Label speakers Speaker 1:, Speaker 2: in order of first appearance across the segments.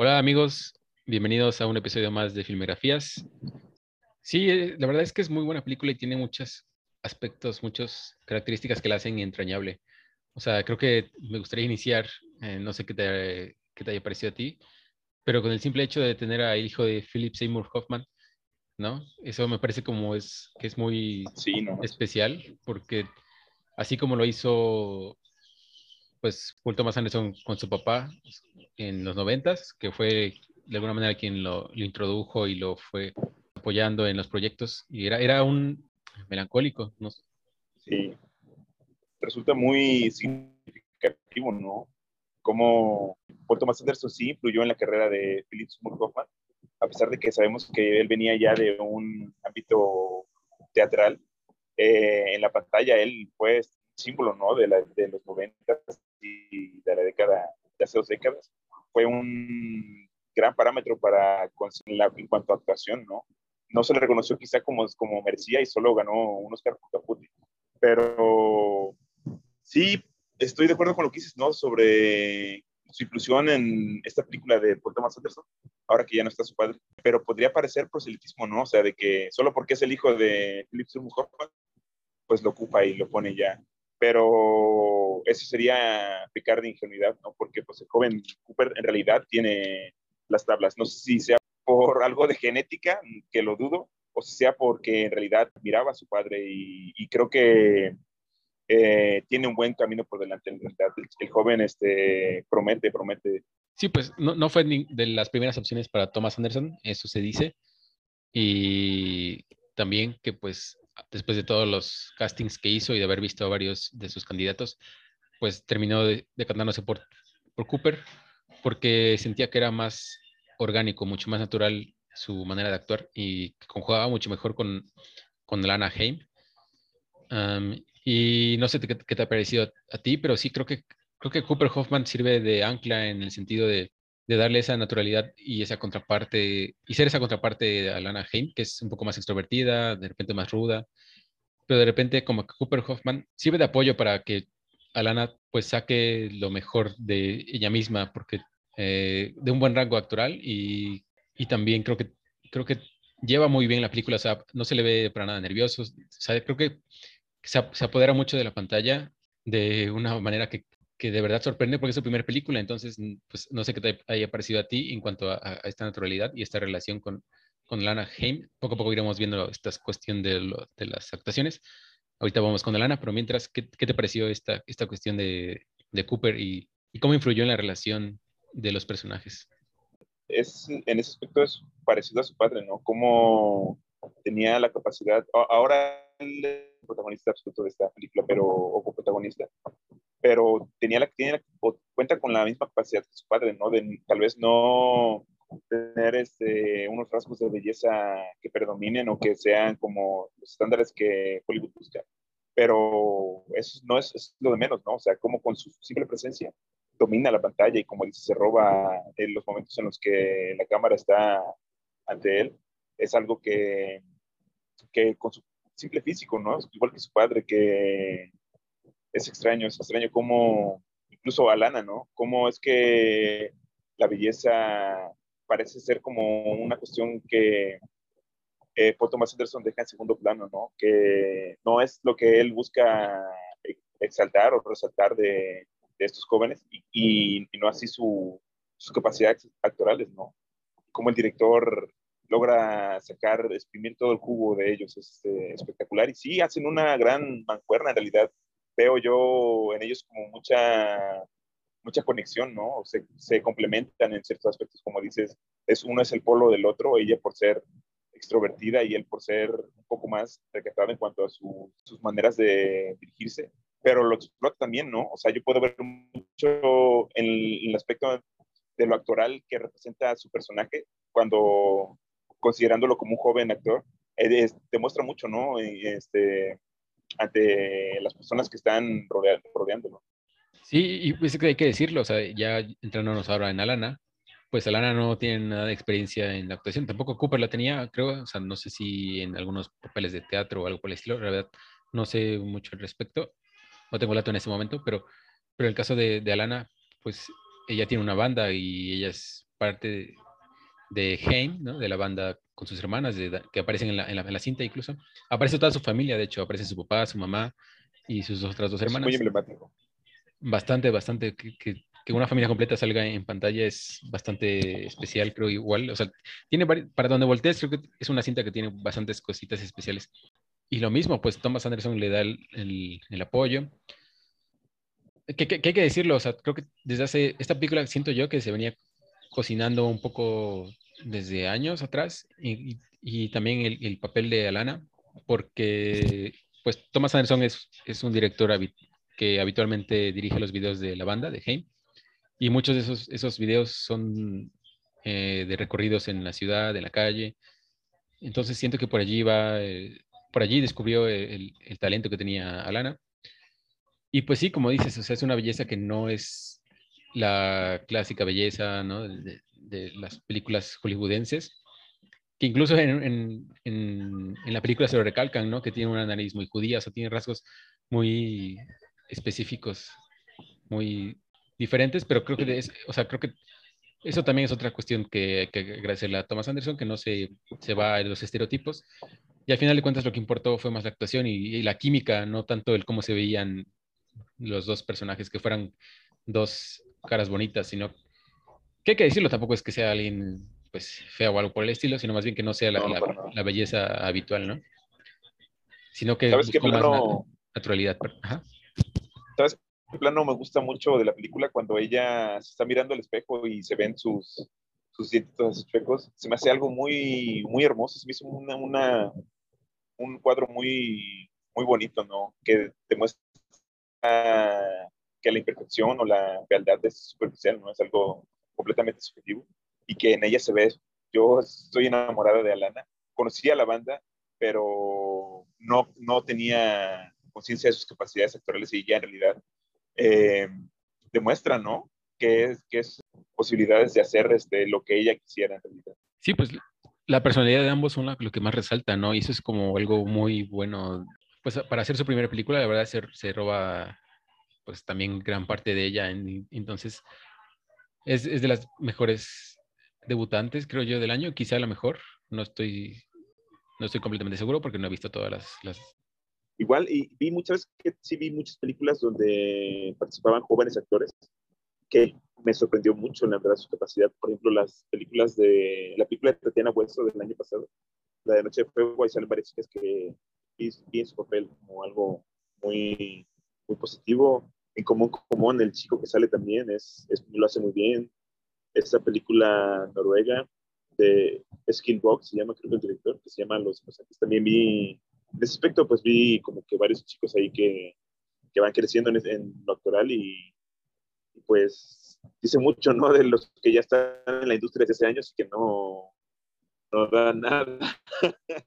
Speaker 1: Hola amigos, bienvenidos a un episodio más de Filmografías. Sí, eh, la verdad es que es muy buena película y tiene muchos aspectos, muchas características que la hacen entrañable. O sea, creo que me gustaría iniciar, eh, no sé qué te, qué te haya parecido a ti, pero con el simple hecho de tener al hijo de Philip Seymour Hoffman, ¿no? Eso me parece como es que es muy especial, porque así como lo hizo pues Paul Thomas Anderson con su papá en los noventas, que fue de alguna manera quien lo, introdujo y lo fue apoyando en los proyectos. Y era, era un melancólico, ¿no?
Speaker 2: Sí. Resulta muy significativo, ¿no? Como Paul Thomas Anderson sí influyó en la carrera de Philip Seymour Hoffman, a pesar de que sabemos que él venía ya de un ámbito teatral. Eh, en la pantalla él fue símbolo, ¿no? De, la, de los noventas y de la década, de hace dos décadas, fue un gran parámetro para la, en cuanto a actuación, ¿no? No se le reconoció quizá como, como merecía y solo ganó un Oscar por Caputi. Pero sí, estoy de acuerdo con lo que dices, ¿no? Sobre su inclusión en esta película de Paul Thomas Anderson, ahora que ya no está su padre. Pero podría parecer proselitismo, ¿no? O sea, de que solo porque es el hijo de Philip Seymour Hoffman, pues lo ocupa y lo pone ya pero eso sería pecar de ingenuidad, ¿no? Porque pues el joven Cooper en realidad tiene las tablas. No sé si sea por algo de genética, que lo dudo, o si sea porque en realidad miraba a su padre y, creo que eh, tiene un buen camino por delante. En realidad, el, joven este, promete, promete.
Speaker 1: Sí, pues no, no fue de las primeras opciones para Thomas Anderson, eso se dice. Y también que pues después de todos los castings que hizo y de haber visto a varios de sus candidatos, pues terminó decantándose por, por Cooper porque sentía que era más orgánico, mucho más natural su manera de actuar y que conjugaba mucho mejor con, con Lana Haim. y no sé qué, te ha parecido a, ti, pero sí creo que, creo que Cooper Hoffman sirve de ancla en el sentido de, de darle esa naturalidad y esa contraparte, y ser esa contraparte de Alana Haim, que es un poco más extrovertida, de repente más ruda, pero de repente como que Cooper Hoffman sirve de apoyo para que Alana pues saque lo mejor de ella misma, porque eh, de un buen rango actoral y, y, también creo que, creo que lleva muy bien la película, no se le ve para nada nervioso, creo que se apodera mucho de la pantalla de una manera que que de verdad sorprende porque es su primera película, entonces pues no sé qué te haya parecido a ti en cuanto a, esta naturalidad y esta relación con, con Lana Haim. Poco a poco iremos viendo esta cuestión de, las actuaciones. Ahorita vamos con Lana, pero mientras, ¿qué, qué te pareció esta, esta cuestión de, Cooper y, cómo influyó en la relación de los personajes?
Speaker 2: Es, en ese aspecto es parecido a su padre, ¿no? Cómo tenía la capacidad, ahora el protagonista absoluto de esta película, pero, o coprotagonista, pero tenía la, tiene cuenta con la misma capacidad que su padre, ¿no? De tal vez no tener este, unos rasgos de belleza que predominen o que sean como los estándares que Hollywood busca. Pero eso no es, lo de menos, ¿no? O sea, como con su simple presencia domina la pantalla y como dice, se roba en los momentos en los que la cámara está ante él. Es algo que, que con su simple físico, ¿no? Igual que su padre, que es extraño, es extraño cómo, incluso Alana, ¿no? Cómo es que la belleza parece ser como una cuestión que eh, Thomas Anderson deja en segundo plano, ¿no? Que no es lo que él busca exaltar o resaltar de, estos jóvenes y, no así su, sus capacidades actorales, ¿no? Como el director logra sacar, exprimir todo el jugo de ellos, es este, espectacular. Y sí, hacen una gran mancuerna en realidad veo yo en ellos como mucha, mucha conexión, ¿no? Se, se complementan en ciertos aspectos, como dices, es, uno es el polo del otro, ella por ser extrovertida y él por ser un poco más recatado en cuanto a sus maneras de dirigirse, pero lo explota también, ¿no? O sea, yo puedo ver mucho en el, aspecto de lo actoral que representa a su personaje cuando considerándolo como un joven actor, eh, demuestra mucho, ¿no? Este, ante las personas que están rodeándolo.
Speaker 1: Sí, y pues hay que decirlo, o sea, ya entrándonos ahora en Alana, pues Alana no tiene nada de experiencia en la actuación, tampoco Cooper la tenía, creo, o sea, no sé si en algunos papeles de teatro o algo por el estilo, la verdad, no sé mucho al respecto, no tengo dato en ese momento, pero, pero el caso de, de Alana, pues ella tiene una banda y ella es parte de, Haim, ¿no? de la banda con sus hermanas, que aparecen en la, en, la, cinta incluso. Aparece toda su familia, de hecho, aparece su papá, su mamá y sus otras dos hermanas.
Speaker 2: muy emblemático.
Speaker 1: Bastante, bastante, que, que, una familia completa salga en pantalla es bastante especial, creo igual. O sea, tiene para donde voltees, creo que es una cinta que tiene bastantes cositas especiales. Y lo mismo, pues Thomas Anderson le da el, el, apoyo. ¿Qué, hay que decirlo, o sea, creo que desde hace, esta película siento yo que se venía cocinando un poco desde años atrás y, también el, el, papel de Alana, porque pues Thomas Anderson es, es un director que habitualmente dirige los videos de la banda, de Haim, y muchos de esos, esos videos son eh, de recorridos en la ciudad, en la calle. Entonces siento que por allí va, eh, por allí descubrió el, el, talento que tenía Alana. Y pues sí, como dices, o sea, es una belleza que no es la clásica belleza de, las películas hollywoodenses, que incluso en, en, en, la película se lo recalcan, ¿no? que tiene una nariz muy judía, o sea, tiene rasgos muy específicos, muy diferentes, pero creo que, o sea, creo que eso también es otra cuestión que hay que agradecerle a Thomas Anderson, que no se, se va a los estereotipos. Y al final de cuentas lo que importó fue más la actuación y, la química, no tanto el cómo se veían los dos personajes, que fueran dos caras bonitas, sino que hay que decirlo, tampoco es que sea alguien pues feo o algo por el estilo, sino más bien que no sea la, la, belleza habitual, ¿no? Sino que
Speaker 2: ¿Sabes qué plano...
Speaker 1: naturalidad.
Speaker 2: ¿Sabes qué plano me gusta mucho de la película cuando ella se está mirando al espejo y se ven sus, sus dientitos espejos? Se me hace algo muy, muy hermoso, se me hizo una, una un cuadro muy, muy bonito, ¿no? Que demuestra que la imperfección o la fealdad es superficial, ¿no? Es algo completamente subjetivo y que en ella se ve Yo estoy enamorada de Alana. Conocí a la banda, pero no, no tenía conciencia de sus capacidades actorales y ya en realidad eh, demuestra, ¿no? Que es, que es posibilidades de hacer este, lo que ella quisiera en realidad.
Speaker 1: Sí, pues la personalidad de ambos son lo que más resalta, ¿no? Y eso es como algo muy bueno. Pues para hacer su primera película, la verdad, se, se roba pues también gran parte de ella. entonces, es, es, de las mejores debutantes, creo yo, del año, quizá la mejor. No estoy, no estoy completamente seguro porque no he visto todas las, las...
Speaker 2: Igual, y vi muchas que sí vi muchas películas donde participaban jóvenes actores que me sorprendió mucho, la verdad, su capacidad. Por ejemplo, las películas de, la película de Tatiana Hueso del año pasado, la de Noche de Fuego, ahí salen varias chicas que vi, en su papel como algo muy, muy positivo. En común, común, el chico que sale también es, es, lo hace muy bien. Esta película noruega de Skillbox, se llama, creo que el director, que se llama Los. También vi, en ese aspecto, pues vi como que varios chicos ahí que, que van creciendo en, en lo actoral y, pues dice mucho, ¿no? De los que ya están en la industria desde hace años y que no, no dan nada,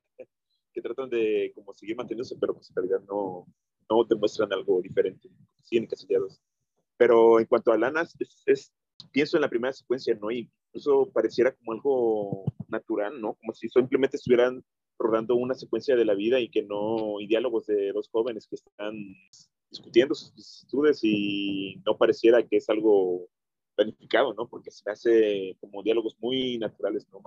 Speaker 2: que tratan de como seguir manteniéndose, pero pues en realidad no, no demuestran algo diferente, siguen encasillados. Pero en cuanto a Lana, es, pienso en la primera secuencia, ¿no? Y incluso pareciera como algo natural, ¿no? Como si simplemente estuvieran rodando una secuencia de la vida y que no, y diálogos de dos jóvenes que están discutiendo sus vicisitudes y no pareciera que es algo planificado, ¿no? Porque se hace como diálogos muy naturales, no,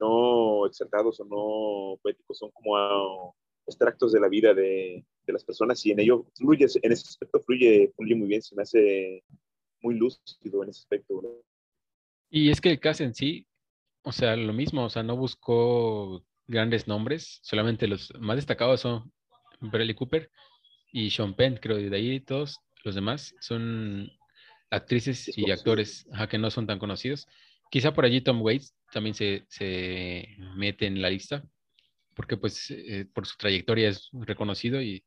Speaker 2: no exaltados o no poéticos, son como extractos de la vida de, de, las personas y en ello fluye, en ese aspecto fluye, fluye muy bien, se me hace muy lúcido en ese aspecto.
Speaker 1: Y es que el caso en sí, o sea, lo mismo, o sea, no buscó grandes nombres, solamente los más destacados son Bradley Cooper y Sean Penn, creo, y de ahí todos los demás son actrices y actores que no son tan conocidos. Quizá por allí Tom Waits también se, se mete en la lista, porque pues eh, por su trayectoria es reconocido, y,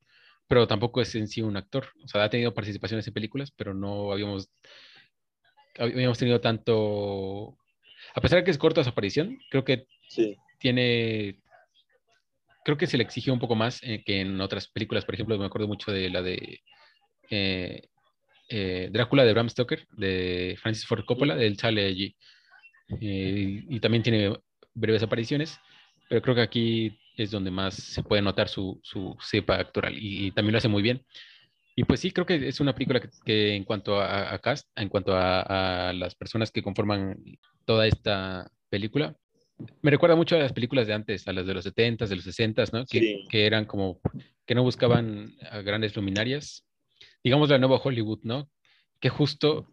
Speaker 1: pero tampoco es en sí un actor. O sea, ha tenido participaciones en películas, pero no habíamos, habíamos tenido tanto... A pesar de que es corta su aparición, creo que tiene creo que se le exigió un poco más eh, que en otras películas. Por ejemplo, me acuerdo mucho de la de eh, eh, Drácula de Bram Stoker, de Francis Ford Coppola, él sale allí. y también tiene breves apariciones, pero creo que aquí es donde más se puede notar su, su cepa actoral y, también lo hace muy bien. Y pues sí, creo que es una película que, en cuanto a, cast, en cuanto a, las personas que conforman toda esta película, me recuerda mucho a las películas de antes, a las de los 70s, de los 60s, ¿no? Que, que eran como, que no buscaban a grandes luminarias. Digamos la nueva Hollywood, ¿no? Que justo,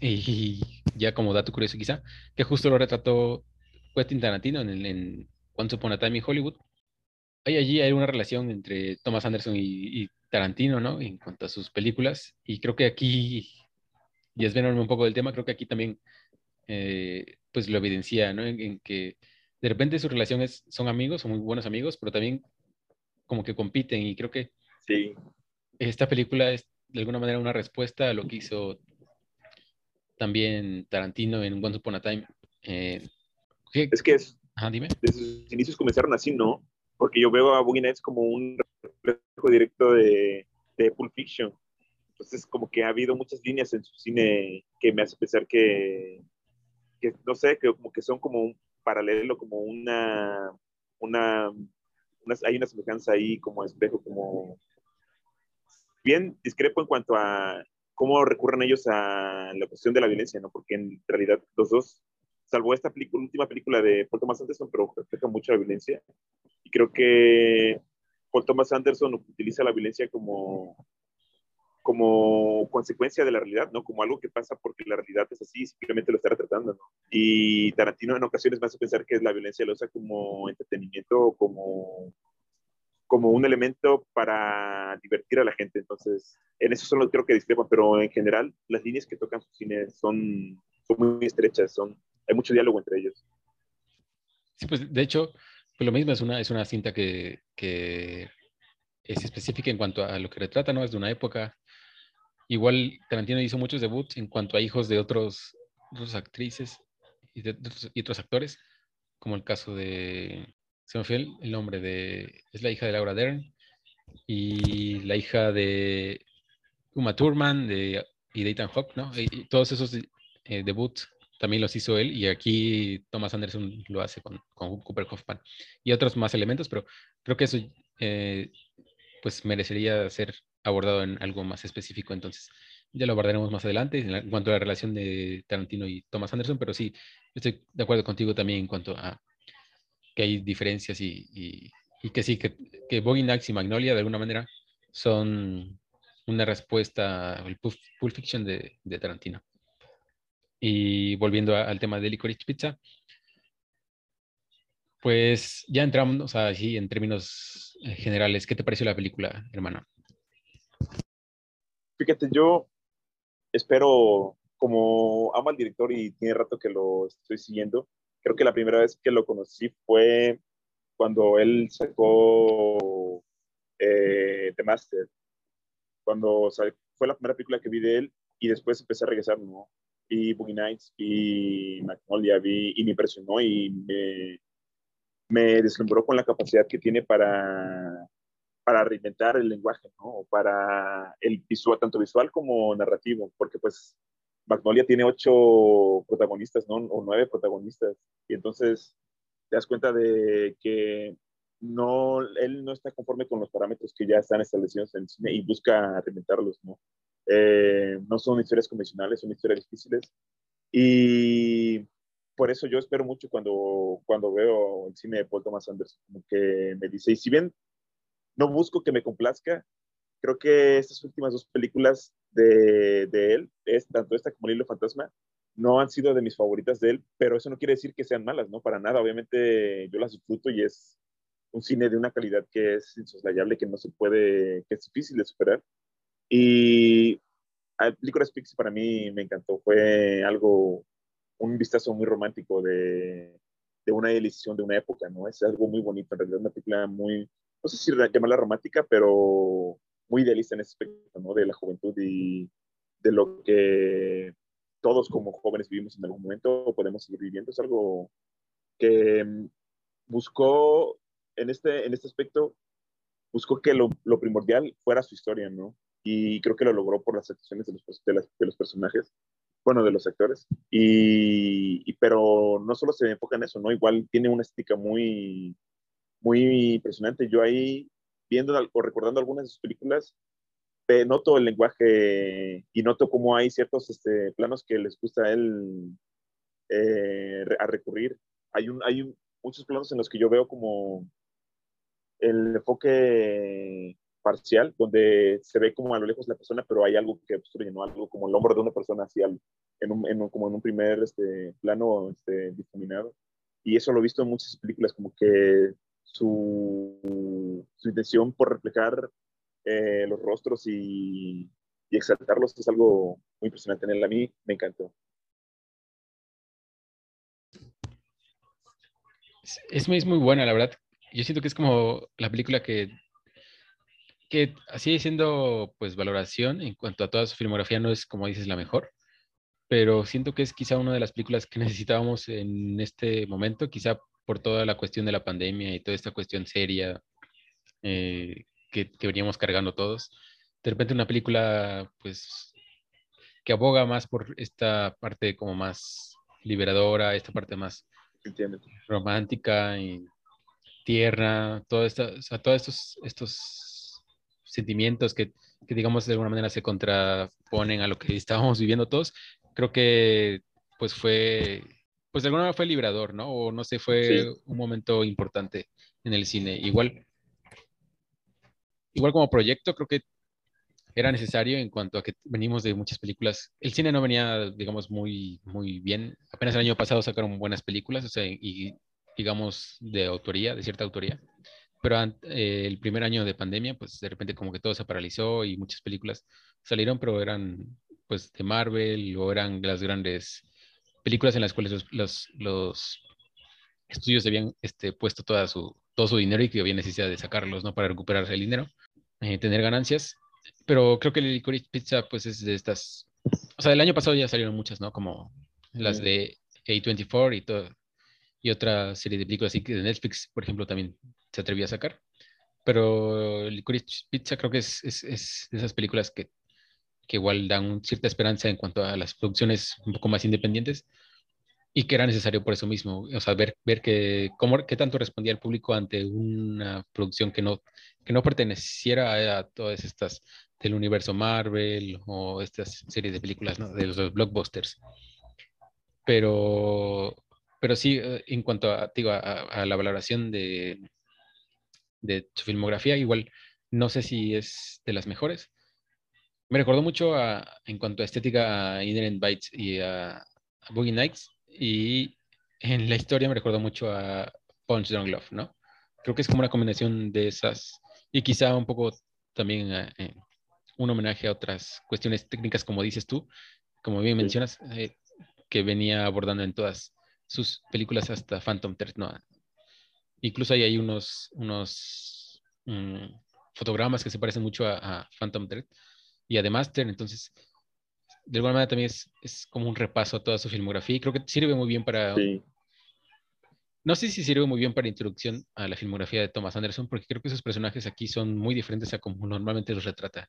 Speaker 1: y ya como dato curioso quizá, que justo lo retrató Quentin Tarantino en, en Once Upon a Time in Hollywood. Hay allí hay una relación entre Thomas Anderson y, Tarantino, ¿no? En cuanto a sus películas. Y creo que aquí, y es un poco del tema, creo que aquí también eh, pues lo evidencia, ¿no? En, que de repente sus relaciones son amigos, son muy buenos amigos, pero también como que compiten y creo que
Speaker 2: sí.
Speaker 1: esta película es de alguna manera una respuesta a lo que hizo también Tarantino en Once Upon a Time. Eh,
Speaker 2: es que es,
Speaker 1: Ajá, dime.
Speaker 2: desde sus inicios comenzaron así, ¿no? Porque yo veo a Boogie Nights como un reflejo directo de, de Pulp Fiction. Entonces, como que ha habido muchas líneas en su cine que me hace pensar que que no sé, que como que son como un paralelo, como una, una, hay una semejanza ahí como espejo, como bien discrepo en cuanto a cómo recurren ellos a la cuestión de la violencia, ¿no? Porque en realidad los dos, salvo esta película, última película de Paul Thomas Anderson, pero refleja mucho la violencia. Y creo que Paul Thomas Anderson utiliza la violencia como como consecuencia de la realidad, ¿no? Como algo que pasa porque la realidad es así, simplemente lo está retratando, ¿no? Y Tarantino en ocasiones me hace pensar que la violencia lo usa como entretenimiento, como, como un elemento para divertir a la gente. Entonces, en eso solo creo que discrepan, pero en general las líneas que tocan su cine son, son muy estrechas, son, hay mucho diálogo entre ellos.
Speaker 1: Sí, pues de hecho, pues lo mismo es una, es una cinta que, es específica en cuanto a lo que retrata, ¿no? Es de una época Igual Tarantino hizo muchos debuts en cuanto a hijos de otros, actrices y, otros, actores, como el caso de, se me fue el, nombre de, es la hija de Laura Dern y la hija de Uma Thurman de, y de Ethan ¿no? Y, todos esos eh, debuts también los hizo él y aquí Thomas Anderson lo hace con, Cooper Hoffman y otros más elementos, pero creo que eso eh, pues merecería ser abordado en algo más específico, entonces ya lo abordaremos más adelante en, cuanto a la relación de Tarantino y Thomas Anderson, pero sí, estoy de acuerdo contigo también en cuanto a que hay diferencias y, que sí, que, que Nights y Magnolia de alguna manera son una respuesta al Pulp, Fiction de, Tarantino. Y volviendo al tema de Licorice Pizza, pues ya entramos así en términos eh, generales. ¿Qué te pareció la película, hermano?
Speaker 2: Fíjate, yo espero, como amo al director y tiene rato que lo estoy siguiendo, creo que la primera vez que lo conocí fue cuando él sacó eh, The Master, cuando fue la primera película que vi de él y después empecé a regresar, ¿no? Vi Boogie Nights, vi Magnolia, vi y me impresionó y me, me deslumbró con la capacidad que tiene para para reinventar el lenguaje, ¿no? Para el visual, tanto visual como narrativo, porque pues Magnolia tiene ocho protagonistas, ¿no? O nueve protagonistas. Y entonces te das cuenta de que no, él no está conforme con los parámetros que ya están establecidos en el cine y busca reinventarlos, ¿no? Eh, no son historias convencionales, son historias difíciles. Y por eso yo espero mucho cuando, cuando veo el cine de Paul Thomas Anderson, como que me dice, y si bien no busco que me complazca. Creo que estas últimas dos películas de, de él, es, tanto esta como El Hilo Fantasma, no han sido de mis favoritas de él, pero eso no quiere decir que sean malas, ¿no? Para nada, obviamente yo las disfruto y es un cine de una calidad que es insoslayable, que no se puede, que es difícil de superar. Y el película Pixie para mí me encantó, fue algo, un vistazo muy romántico de, de una edición de una época, ¿no? Es algo muy bonito, en realidad una película muy, no sé si llamarla romántica, pero muy idealista en ese aspecto, ¿no? De la juventud y de lo que todos como jóvenes vivimos en algún momento o podemos seguir viviendo. Es algo que mm, buscó en este, en este aspecto, buscó que lo, lo primordial fuera su historia, ¿no? Y creo que lo logró por las actuaciones de los, de, de los personajes, bueno, de los actores. Y, y, pero no solo se enfoca en eso, ¿no? Igual tiene una estética muy, muy impresionante. Yo ahí, viendo o recordando algunas de sus películas, noto el lenguaje y noto cómo hay ciertos este, planos que les gusta a él eh, a recurrir. Hay, un, hay muchos planos en los que yo veo como el enfoque parcial, donde se ve como a lo lejos la persona, pero hay algo que obstruye, ¿no? Algo como el hombro de una persona así, en un, en como en un primer este, plano este, difuminado. Y eso lo he visto en muchas películas, como que su, su intención por reflejar eh, los rostros y, y, exaltarlos es algo muy impresionante en él. A mí me encantó.
Speaker 1: Es, es muy buena, la verdad. Yo siento que es como la película que que sigue siendo pues valoración en cuanto a toda su filmografía, no es como dices la mejor, pero siento que es quizá una de las películas que necesitábamos en este momento, quizá por toda la cuestión de la pandemia y toda esta cuestión seria eh, que, que, veníamos cargando todos. De repente una película pues que aboga más por esta parte como más liberadora, esta parte más romántica y tierna, todo esto, o sea, todos estos, estos sentimientos que, que, digamos, de alguna manera se contraponen a lo que estábamos viviendo todos, creo que pues fue, pues de alguna manera fue liberador, ¿no? O no sé, fue un momento importante en el cine. Igual, igual como proyecto, creo que era necesario en cuanto a que venimos de muchas películas. El cine no venía, digamos, muy, muy bien. Apenas el año pasado sacaron buenas películas, o sea, y digamos, de autoría, de cierta autoría pero eh, el primer año de pandemia, pues de repente como que todo se paralizó y muchas películas salieron, pero eran pues de Marvel o eran las grandes películas en las cuales los, los, los estudios habían este, puesto toda su, todo su dinero y que había necesidad de sacarlos, ¿no? Para recuperar el dinero, eh, tener ganancias. Pero creo que el Licorice Pizza, pues es de estas... O sea, el año pasado ya salieron muchas, ¿no? Como las de A24 y todo, y otra serie de películas así que de Netflix, por ejemplo, también se atrevió a sacar. Pero Licorice Pizza creo que es, es, es de esas películas que, que, igual dan cierta esperanza en cuanto a las producciones un poco más independientes y que era necesario por eso mismo, o sea, ver, ver que, cómo, qué tanto respondía el público ante una producción que no, que no perteneciera a, todas estas del universo Marvel o estas series de películas ¿no? de los blockbusters. Pero pero sí, eh, en cuanto a, a, la valoración de, de su filmografía, igual no sé si es de las mejores. Me recordó mucho en cuanto a estética a Inherent Bites y a, Boogie Nights. Y en la historia me recordó mucho a Punch Drunk Love, ¿no? Creo que es como una combinación de esas. Y quizá un poco también eh, un homenaje a otras cuestiones técnicas, como dices tú, como bien mencionas, eh, que venía abordando en todas sus películas hasta Phantom Thread, ¿no? Incluso hay, unos, unos mm, fotogramas que se parecen mucho a, Phantom Thread y a The Master, entonces de alguna manera también es, es, como un repaso a toda su filmografía y creo que sirve muy bien para... No sé si sirve muy bien para introducción a la filmografía de Thomas Anderson, porque creo que esos personajes aquí son muy diferentes a como normalmente los retrata.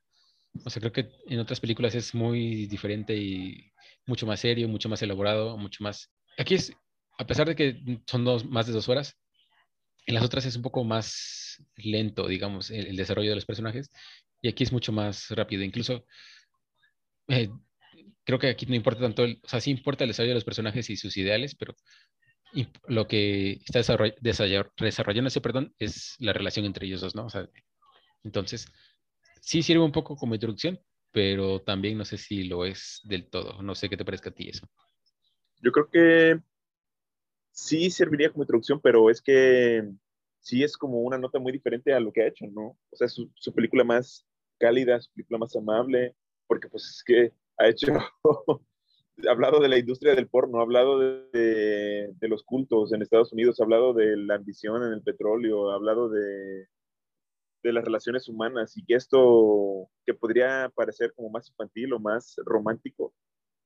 Speaker 1: O sea, creo que en otras películas es muy diferente y mucho más serio, mucho más elaborado, mucho más... Aquí es a pesar de que son dos, más de dos horas, en las otras es un poco más lento, digamos, el, desarrollo de los personajes, y aquí es mucho más rápido. Incluso eh, creo que aquí no importa tanto, o sea, sí importa el desarrollo de los personajes y sus ideales, pero lo que está desarrollándose, perdón, es la relación entre ellos dos, ¿no? O sea, entonces, sí sirve un poco como introducción, pero también no sé si lo es del todo. No sé qué te parezca a ti eso.
Speaker 2: Yo creo que sí serviría como introducción, pero es que sí es como una nota muy diferente a lo que ha hecho, ¿no? O sea, su, su película más cálida, su película más amable, porque pues es que ha hecho, ha hablado de la industria del porno, ha hablado de, los cultos en Estados Unidos, ha hablado de la ambición en el petróleo, ha hablado de, de las relaciones humanas y que esto que podría parecer como más infantil o más romántico,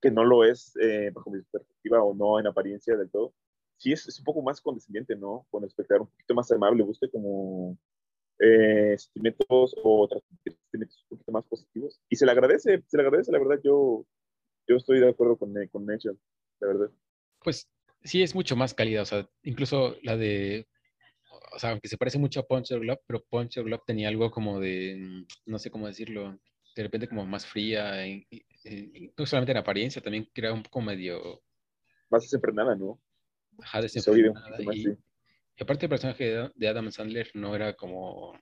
Speaker 2: que no lo es eh, bajo mi perspectiva o no en apariencia del todo, sí es, un poco más condescendiente, ¿no? Con el espectador, un poquito más amable, busca como eh, sentimientos o sentimientos un poquito más positivos. Y se le agradece, se le agradece, la verdad, yo, yo estoy de acuerdo con, eh, con Nature, la verdad.
Speaker 1: Pues sí, es mucho más cálida, o sea, incluso la de, o sea, aunque se parece mucho a Punch Glove, pero Punch Glove tenía algo como de, no sé cómo decirlo, de repente como más fría, no solamente en apariencia, también que era un poco medio...
Speaker 2: Más desenfrenada, ¿no?
Speaker 1: Ajá, desenfrenada. Y, y, aparte el personaje de Adam Sandler no era como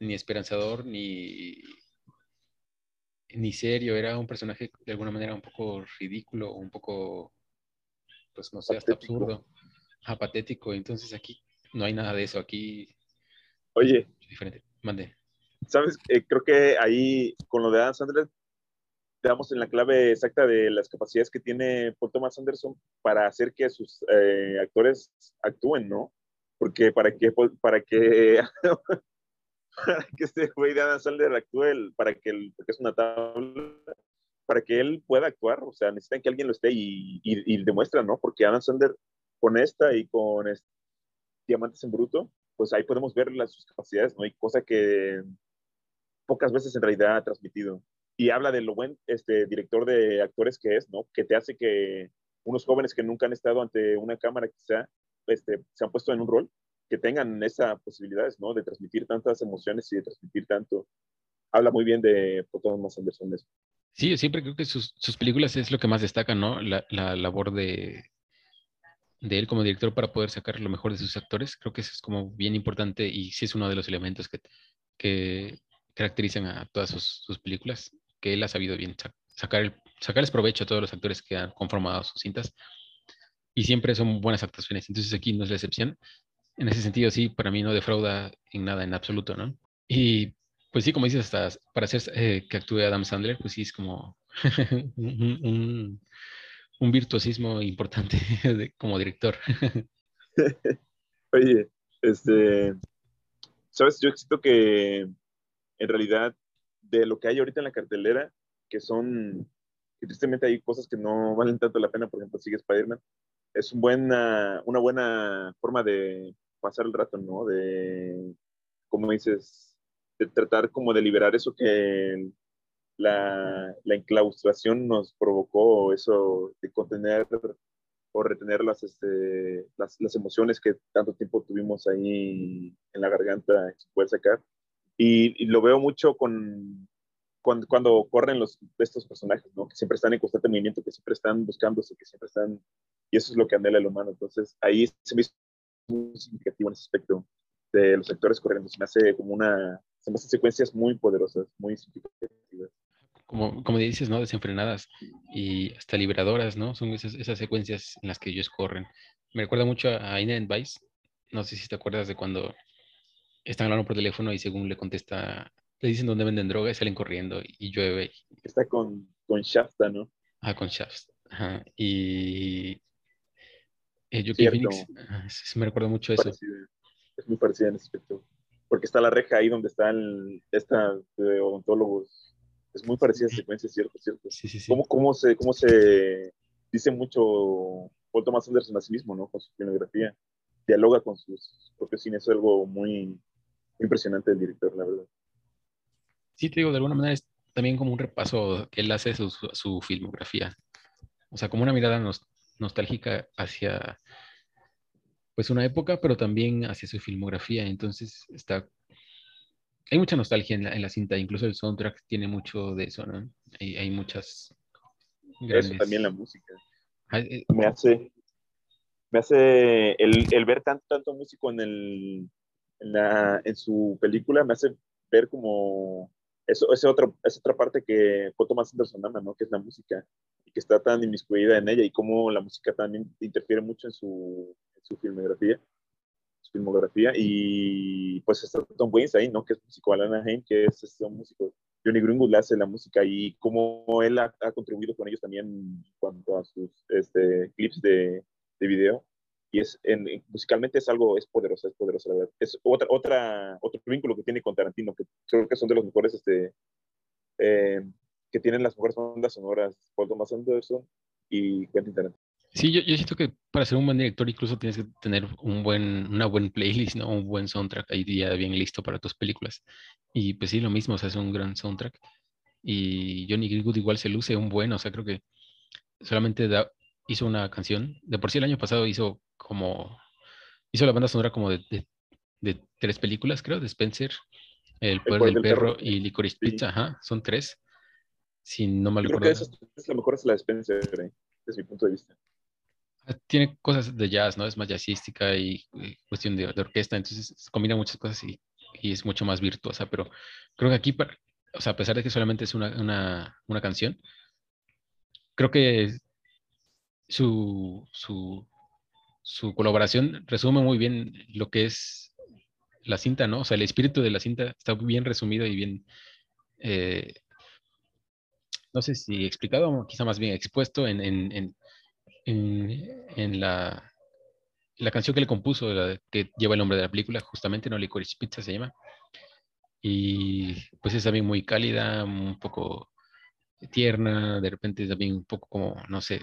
Speaker 1: ni esperanzador ni, ni serio, era un personaje de alguna manera un poco ridículo, un poco, pues no sé, hasta absurdo, apatético. Entonces aquí no hay nada de eso, aquí...
Speaker 2: Oye.
Speaker 1: Diferente, mande.
Speaker 2: ¿Sabes? Eh, creo que ahí con lo de Adam Sandler damos en la clave exacta de las capacidades que tiene Paul Thomas Anderson para hacer que sus eh, actores actúen, ¿no? Porque para que, para que para que este güey de Adam Sandler actúe, para que, el, porque es una tabla, para que él pueda actuar, o sea, necesitan que alguien lo esté y, y, demuestra, ¿no? Porque Adam Sandler con esta y con Diamantes en Bruto, pues ahí podemos ver sus capacidades, ¿no? Hay cosa que pocas veces en realidad ha transmitido. Y habla de lo buen este, director de actores que es, ¿no? Que te hace que unos jóvenes que nunca han estado ante una cámara quizá este, se han puesto en un rol que tengan esas posibilidades, ¿no? De transmitir tantas emociones y de transmitir tanto. Habla muy bien de Thomas Anderson eso.
Speaker 1: Sí, siempre creo que sus, sus, películas es lo que más destaca, ¿no? La, la, labor de, de él como director para poder sacar lo mejor de sus actores. Creo que eso es como bien importante y sí es uno de los elementos que, que caracterizan a todas sus, sus películas, que él ha sabido bien sacar el, sacarles provecho a todos los actores que han conformado sus cintas. Y siempre son buenas actuaciones. Entonces aquí no es la excepción en ese sentido, sí, para mí no defrauda en nada, en absoluto, ¿no? Y pues sí, como dices, hasta para hacer eh, que actúe Adam Sandler, pues sí es como un, virtuosismo importante como director.
Speaker 2: Oye, este, sabes, yo siento que en realidad de lo que hay ahorita en la cartelera, que son, que tristemente hay cosas que no valen tanto la pena, por ejemplo, sigue Spider-Man, es un buena, una buena forma de pasar el rato, ¿no? De, como dices, de tratar como de liberar eso que la, la enclaustración nos provocó, eso de contener o retener las, este, las, las, emociones que tanto tiempo tuvimos ahí en la garganta sin poder sacar. Y, lo veo mucho con, cuando, cuando, corren los, estos personajes, ¿no? Que siempre están en constante movimiento, que siempre están buscándose, que siempre están... Y eso es lo que anhela el humano. Entonces, ahí se me hizo muy significativo en ese aspecto de los actores corriendo. Se me hace como una, se me hacen secuencias muy poderosas, muy significativas.
Speaker 1: Como, como dices, ¿no? Desenfrenadas y hasta liberadoras, ¿no? Son esas, esas secuencias en las que ellos corren. Me recuerda mucho a Inland Vice. No sé si te acuerdas de cuando están hablando por teléfono y según le contesta, le dicen dónde venden droga y salen corriendo y llueve.
Speaker 2: Está con, con Shasta, ¿no?
Speaker 1: Ah, con Shasta. Ajá. Y eh, Phoenix, me recuerda mucho eso.
Speaker 2: es muy parecida en ese aspecto. Porque está la reja ahí donde están esta de odontólogos. Es muy parecida a secuencia, ¿cierto? ¿cierto?
Speaker 1: Sí, sí, sí.
Speaker 2: ¿Cómo, cómo, se, ¿Cómo se dice mucho Paul Thomas Anderson a sí mismo, ¿no? Con su filmografía. Dialoga con sus propios cines. Es algo muy impresionante del director, la verdad.
Speaker 1: Sí, te digo, de alguna manera es también como un repaso que él hace su, su filmografía. O sea, como una mirada nos, nostálgica hacia pues una época, pero también hacia su filmografía. Entonces está hay mucha nostalgia en la, cinta, incluso el soundtrack tiene mucho de eso, ¿no? Hay, hay muchas
Speaker 2: Eso también la música. Eh, me hace me hace el, ver tanto tanto músico en el en, la, en su película me hace ver como eso es otra es otra parte que fue Thomas Anderson ama, ¿no? Que es la música que está tan inmiscuida en ella y cómo la música también interfiere mucho en su, su filmografía, su filmografía y pues está Tom Waits ahí, ¿no? Que es músico, Alan Haim, que es este, un músico, Johnny Greenwood hace la música y cómo él ha, contribuido con ellos también en cuanto a sus este, clips de, de video y es en, musicalmente es algo es poderoso es poderoso la verdad es otra otra otro vínculo que tiene con Tarantino que creo que son de los mejores este eh, que tienen las mejores bandas sonoras, Paul Thomas Anderson y Quentin Tarantino.
Speaker 1: Sí, yo, yo, siento que para ser un buen director incluso tienes que tener un buen, una buena playlist, ¿no? Un buen soundtrack ahí ya bien listo para tus películas. Y pues sí, lo mismo, o sea, es un gran soundtrack. Y Johnny Greenwood igual se luce un buen, o sea, creo que solamente hizo una canción. De por sí el año pasado hizo como, hizo la banda sonora como de, de, de tres películas, creo, de Spencer, El poder, del, perro, y Licorice Pizza, ajá, son tres. Si no mal
Speaker 2: recuerdo. Creo que esa es la mejor es la despensa, desde mi punto de vista.
Speaker 1: Ah, tiene cosas de jazz, ¿no? Es más jazzística y, cuestión de, orquesta, entonces combina muchas cosas y, y, es mucho más virtuosa, pero creo que aquí, o sea, a pesar de que solamente es una, una, una canción, creo que su, su, su colaboración resume muy bien lo que es la cinta, ¿no? O sea, el espíritu de la cinta está bien resumido y bien, eh, no sé si explicado o quizá más bien expuesto en, en, en, la, la, canción que le compuso, que lleva el nombre de la película, justamente, ¿no? Licorice Pizza se llama. Y pues es también muy cálida, un poco tierna, de repente también un poco como, no sé,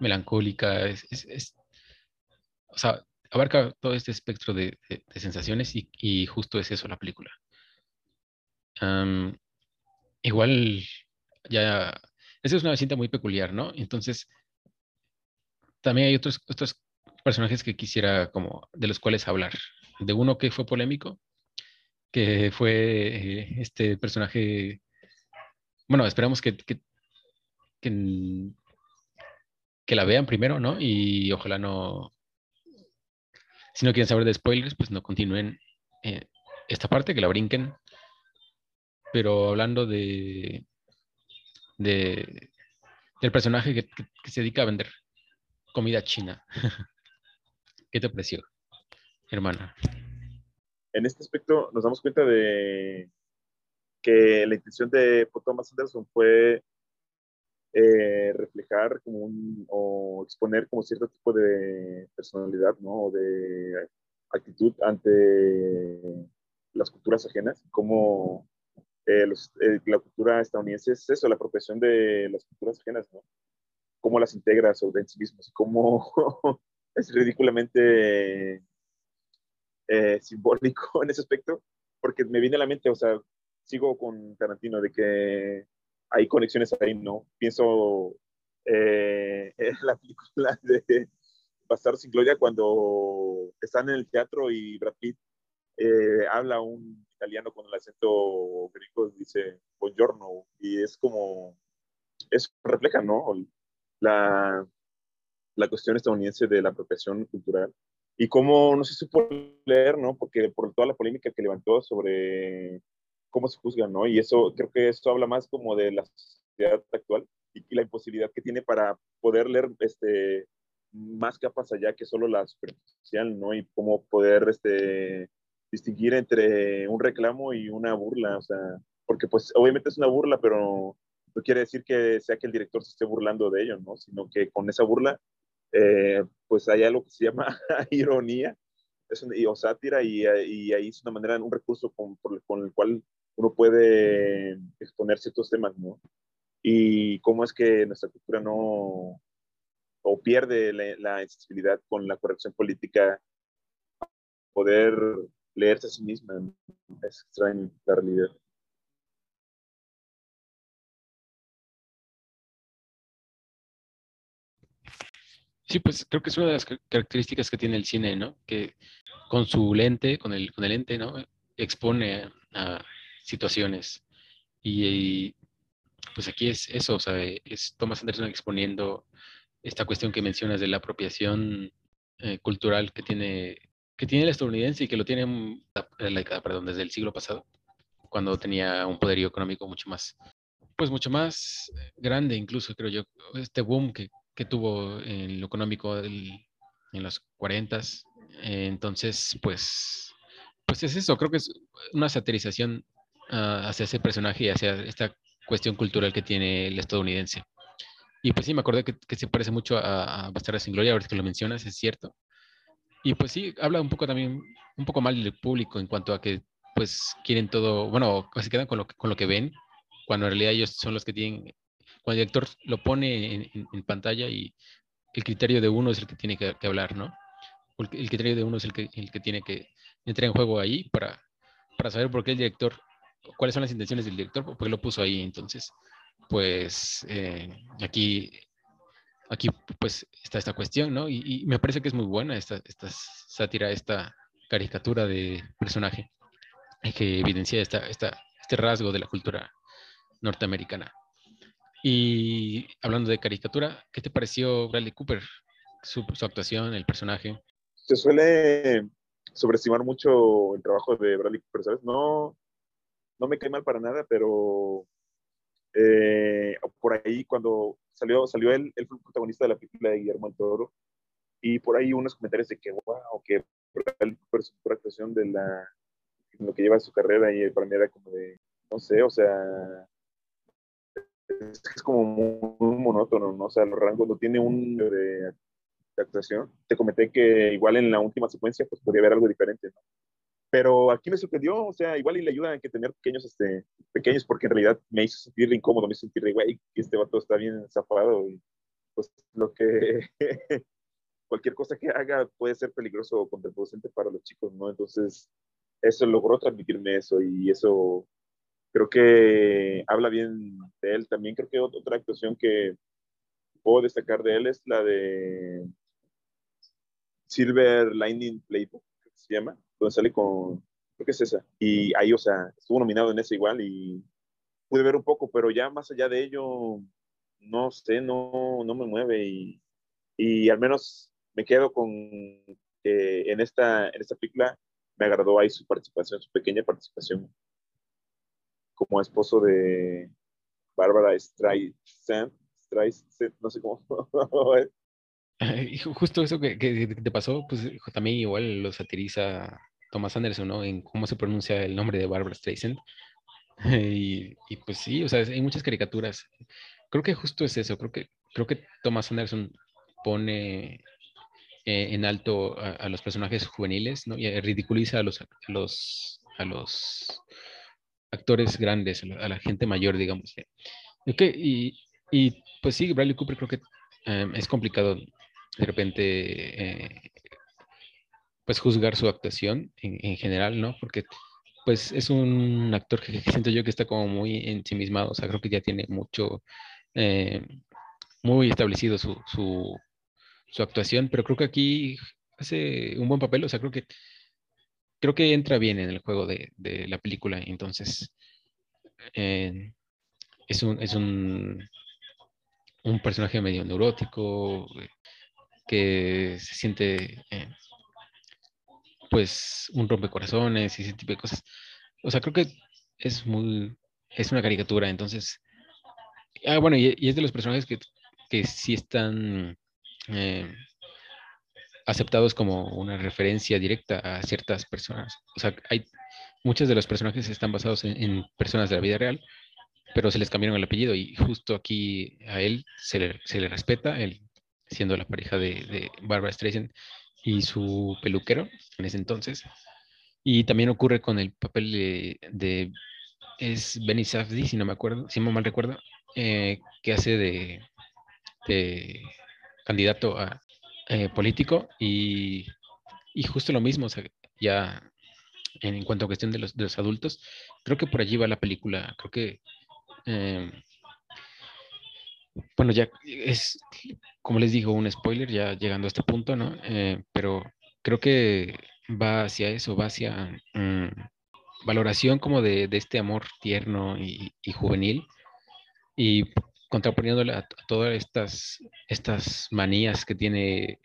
Speaker 1: melancólica. Es, o sea, abarca todo este espectro de, sensaciones y, justo es eso la película. igual, ya, esa es una cinta muy peculiar, ¿no? Entonces, también hay otros, personajes que quisiera como de los cuales hablar. De uno que fue polémico, que fue eh, este personaje, bueno, esperamos que, que, la vean primero, ¿no? Y ojalá no, si no quieren saber de spoilers, pues no continúen eh, esta parte, que la brinquen. Pero hablando de, de del personaje que se dedica a vender comida china. ¿Qué te pareció, hermana?
Speaker 2: En este aspecto nos damos cuenta de que la intención de Paul Thomas Anderson fue eh, reflejar como un, o exponer como cierto tipo de personalidad, ¿no? O de actitud ante las culturas ajenas, como eh, eh, la cultura estadounidense es eso, la apropiación de las culturas ajenas, ¿no? cómo las integras o en sí mismos, cómo es ridículamente simbólico en ese aspecto, porque me viene a la mente, o sea, sigo con Tarantino de que hay conexiones ahí, ¿no? Pienso eh, en la película de Bastardo sin Gloria cuando están en el teatro y Brad Pitt eh, habla un italiano con el acento gringo, dice buongiorno, y es como, eso refleja, ¿no? la, la cuestión estadounidense de la apropiación cultural y cómo no se supo leer, ¿no? Porque por toda la polémica que levantó sobre cómo se juzga, ¿no? Y eso, creo que esto habla más como de la sociedad actual y, la imposibilidad que tiene para poder leer este, más capas allá que solo la superficial, ¿no? Y cómo poder este, distinguir entre un reclamo y una burla, o sea, porque pues obviamente es una burla, pero no quiere decir que sea que el director se esté burlando de ello, ¿no? Sino que con esa burla, eh, pues hay algo que se llama ironía es o sátira y, y, ahí es una manera, un recurso con, con, el cual uno puede exponer ciertos temas, ¿no? Y cómo es que nuestra cultura no, o pierde la, la sensibilidad con la corrección política, poder leerse a sí misma, es extraño la realidad.
Speaker 1: Sí, pues creo que es una de las características que tiene el cine, ¿no? Que con su lente, con el, con el lente, ¿no? Expone a, situaciones. Y, pues aquí es eso, o sea, es Thomas Anderson exponiendo esta cuestión que mencionas de la apropiación eh, cultural que tiene, que tiene el estadounidense y que lo tiene en la década, perdón, desde el siglo pasado, cuando tenía un poderío económico mucho más, pues mucho más grande incluso, creo yo, este boom que, que tuvo en lo económico en los 40. entonces, pues, pues es eso, creo que es una satirización ah, hacia ese personaje y hacia esta cuestión cultural que tiene el estadounidense. Y pues sí, me acordé que, se parece mucho a, a Bastarda sin Gloria, ahora que lo mencionas, es cierto. Y pues sí, habla un poco también, un poco mal del público en cuanto a que pues quieren todo, bueno, se quedan con lo, con lo que ven, cuando en realidad ellos son los que tienen cuando el director lo pone en, pantalla y el criterio de uno es el que tiene que, hablar, ¿no? El, criterio de uno es el que, el que tiene que entrar en juego ahí para, para saber por qué el director, cuáles son las intenciones del director, por qué lo puso ahí. Entonces, pues eh, aquí, aquí pues está esta cuestión, ¿no? Y, me parece que es muy buena esta, esta sátira, esta caricatura de personaje. que evidencia esta, esta, este rasgo de la cultura norteamericana. Y hablando de caricatura, ¿qué te pareció Bradley Cooper? Su, su, actuación, el personaje.
Speaker 2: Se suele sobreestimar mucho el trabajo de Bradley Cooper, ¿sabes? No, no me cae mal para nada, pero eh, por ahí cuando salió, salió él, él fue el protagonista de la película de Guillermo del Toro, y por ahí unos comentarios de que, wow, que Cooper su actuación de la, lo que lleva su carrera, y para mí era como de, no sé, o sea, es, como muy, monótono, ¿no? O sea, los rangos no tiene un de, de, actuación. Te comenté que igual en la última secuencia pues podría haber algo diferente, ¿no? Pero aquí me sorprendió, o sea, igual y le ayuda a que tener pequeños, este, pequeños, porque en realidad me hizo sentir incómodo, me hizo sentir, güey, que este vato está bien zafado y pues lo que cualquier cosa que haga puede ser peligroso o contraproducente para los chicos, ¿no? Entonces, eso logró transmitirme eso y eso creo que habla bien de él. También creo que otra actuación que puedo destacar de él es la de Silver Lightning Playbook, se llama, donde sale con, creo que es esa. Y ahí, o sea, estuvo nominado en esa igual y pude ver un poco, pero ya más allá de ello, no sé, no, no me mueve y, y al menos me quedo con que en esta, en esta película me agradó ahí su participación, su pequeña participación como esposo de Bárbara Streisand, Streisand, no sé cómo.
Speaker 1: Justo eso que, te pasó, pues también igual lo satiriza Thomas Anderson, ¿no? En cómo se pronuncia el nombre de Barbara Streisand. Y, y, pues sí, o sea, hay muchas caricaturas. Creo que justo es eso, creo que, creo que Thomas Anderson pone eh, en alto a, los personajes juveniles, ¿no? Y ridiculiza a los, a los, a los actores grandes, a la, gente mayor, digamos. Okay, y, pues sí, Bradley Cooper creo que em, es complicado de repente eh, pues juzgar su actuación en, general, ¿no? Porque pues es un actor que, siento yo que está como muy ensimismado, o sea, creo que ya tiene mucho, eh, muy establecido su, su, su, actuación, pero creo que aquí hace un buen papel, o sea, creo que creo que entra bien en el juego de, de la película. Entonces, eh, es, un, es un, un, personaje medio neurótico que se siente, eh, pues, un rompecorazones y ese tipo de cosas. O sea, creo que es muy, es una caricatura. Entonces, ah, bueno, y, es de los personajes que, que sí están... Eh, aceptados como una referencia directa a ciertas personas. O sea, hay muchos de los personajes están basados en, personas de la vida real, pero se les cambiaron el apellido y justo aquí a él se le, se le respeta, él siendo la pareja de, de, Barbara Streisand y su peluquero en ese entonces. Y también ocurre con el papel de, es Benny Safdie, si no me acuerdo, si no mal recuerdo, eh, que hace de, de candidato a, eh, político y, y, justo lo mismo, ya en, cuanto a cuestión de los, de los, adultos, creo que por allí va la película, creo que, eh, bueno, ya es, como les digo, un spoiler ya llegando a este punto, ¿no? Eh, pero creo que va hacia eso, va hacia mm, valoración como de, de, este amor tierno y, juvenil y contraponiéndole a, todas estas, estas manías que tiene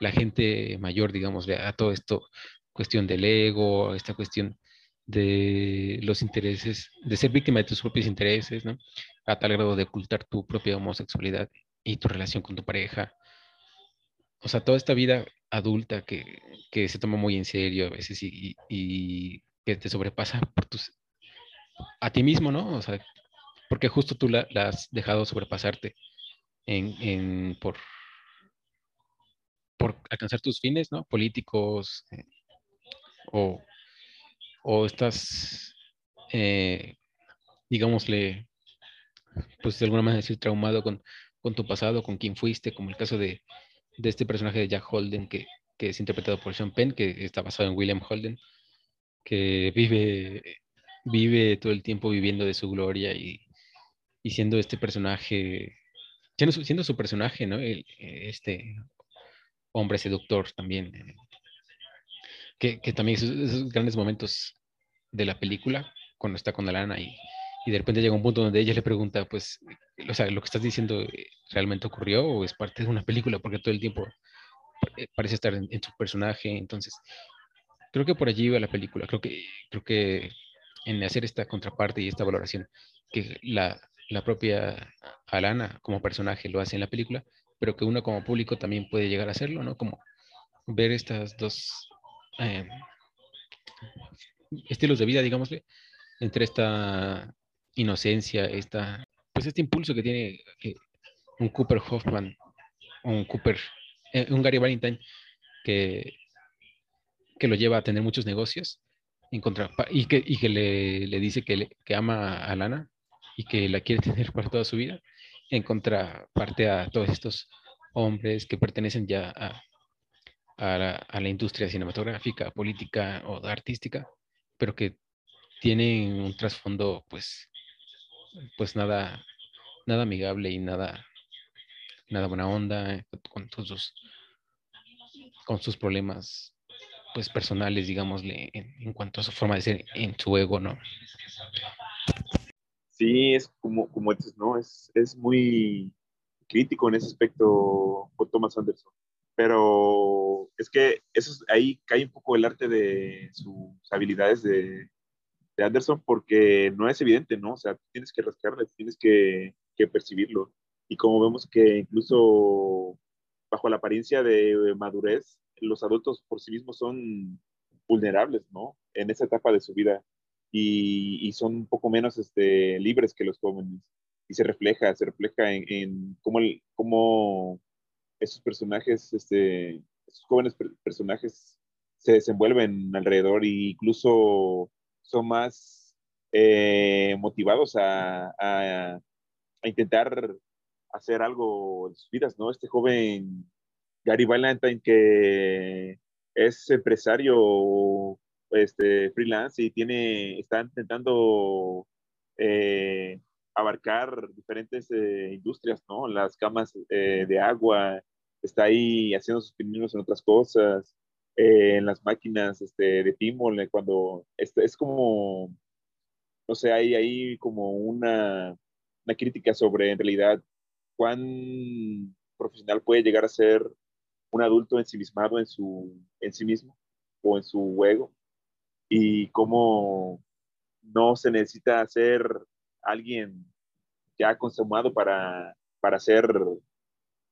Speaker 1: la gente mayor, digamos, a todo esto, cuestión del ego, esta cuestión de los intereses, de ser víctima de tus propios intereses, ¿no? A tal grado de ocultar tu propia homosexualidad y tu relación con tu pareja. O sea, toda esta vida adulta que, que se toma muy en serio a veces y, que te sobrepasa por tus, a ti mismo, ¿no? O sea, porque justo tú la, has dejado sobrepasarte en, por, por alcanzar tus fines, ¿no? Políticos eh, o, o estás, eh, digámosle, pues de alguna manera decir, traumado con, con, tu pasado, con quien fuiste, como el caso de, de este personaje de Jack Holden que, que, es interpretado por Sean Penn, que está basado en William Holden, que vive, vive todo el tiempo viviendo de su gloria y, y siendo este personaje, siendo su, personaje, ¿no? El, este hombre seductor también, eh, que, que, también esos, grandes momentos de la película, cuando está con Alana y, y de repente llega un punto donde ella le pregunta, pues, o sea, ¿lo que estás diciendo eh, realmente ocurrió o es parte de una película? Porque todo el tiempo eh, parece estar en, su personaje, entonces creo que por allí va la película, creo que, creo que en hacer esta contraparte y esta valoración, que la, la propia Alana como personaje lo hace en la película, pero que uno como público también puede llegar a hacerlo, ¿no? Como ver estas dos eh, estilos de vida, digámosle, entre esta inocencia, esta, pues este impulso que tiene eh, un Cooper Hoffman, un Cooper, eh, un Gary Valentine que, que lo lleva a tener muchos negocios en y que, y que le, le dice que, le, que ama a Lana y que la quiere tener para toda su vida, en contraparte a todos estos hombres que pertenecen ya a, a, la, a la industria cinematográfica, política o artística, pero que tienen un trasfondo pues pues nada, nada amigable y nada, nada buena onda con sus, con sus problemas pues personales, digámosle, en, cuanto a su forma de ser, en su ego, ¿no?
Speaker 2: Sí, es como, como dices, ¿no? Es, es muy crítico en ese aspecto por Thomas Anderson. Pero es que eso ahí cae un poco el arte de sus habilidades de, de Anderson porque no es evidente, ¿no? O sea, tienes que rascarle, tienes que, que, percibirlo. Y como vemos que incluso bajo la apariencia de madurez, los adultos por sí mismos son vulnerables, ¿no? En esa etapa de su vida y, y son un poco menos este, libres que los jóvenes. Y se refleja, se refleja en, en cómo, cómo esos personajes, este, esos jóvenes personajes se desenvuelven alrededor e incluso son más eh, motivados a, a, intentar hacer algo en sus vidas, ¿no? Este joven Gary Valentine que es empresario este, freelance y tiene, está intentando eh, abarcar diferentes eh, industrias, ¿no? Las camas de agua, está ahí haciendo sus pininos en otras cosas, eh, en las máquinas este, de Timol, cuando es, como, no sé, hay ahí como una, una crítica sobre en realidad cuán profesional puede llegar a ser un adulto ensimismado en, su, en sí mismo o en su ego y cómo no se necesita ser alguien ya consumado para, para ser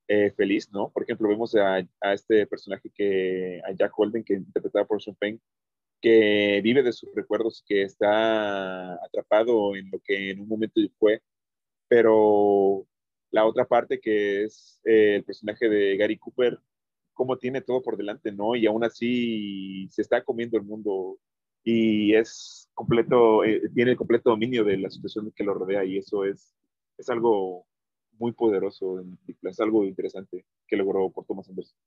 Speaker 2: eh, feliz, ¿no? Por ejemplo, vemos a, este personaje que, a Jack Holden, que interpretaba por Sean Penn, que vive de sus recuerdos, que está atrapado en lo que en un momento fue, pero la otra parte que es eh, el personaje de Gary Cooper, cómo tiene todo por delante, ¿no? Y aún así se está comiendo el mundo y es completo, eh, tiene el completo dominio de la situación que lo rodea y eso es, es algo muy poderoso en Es algo interesante que logró por Thomas Anderson.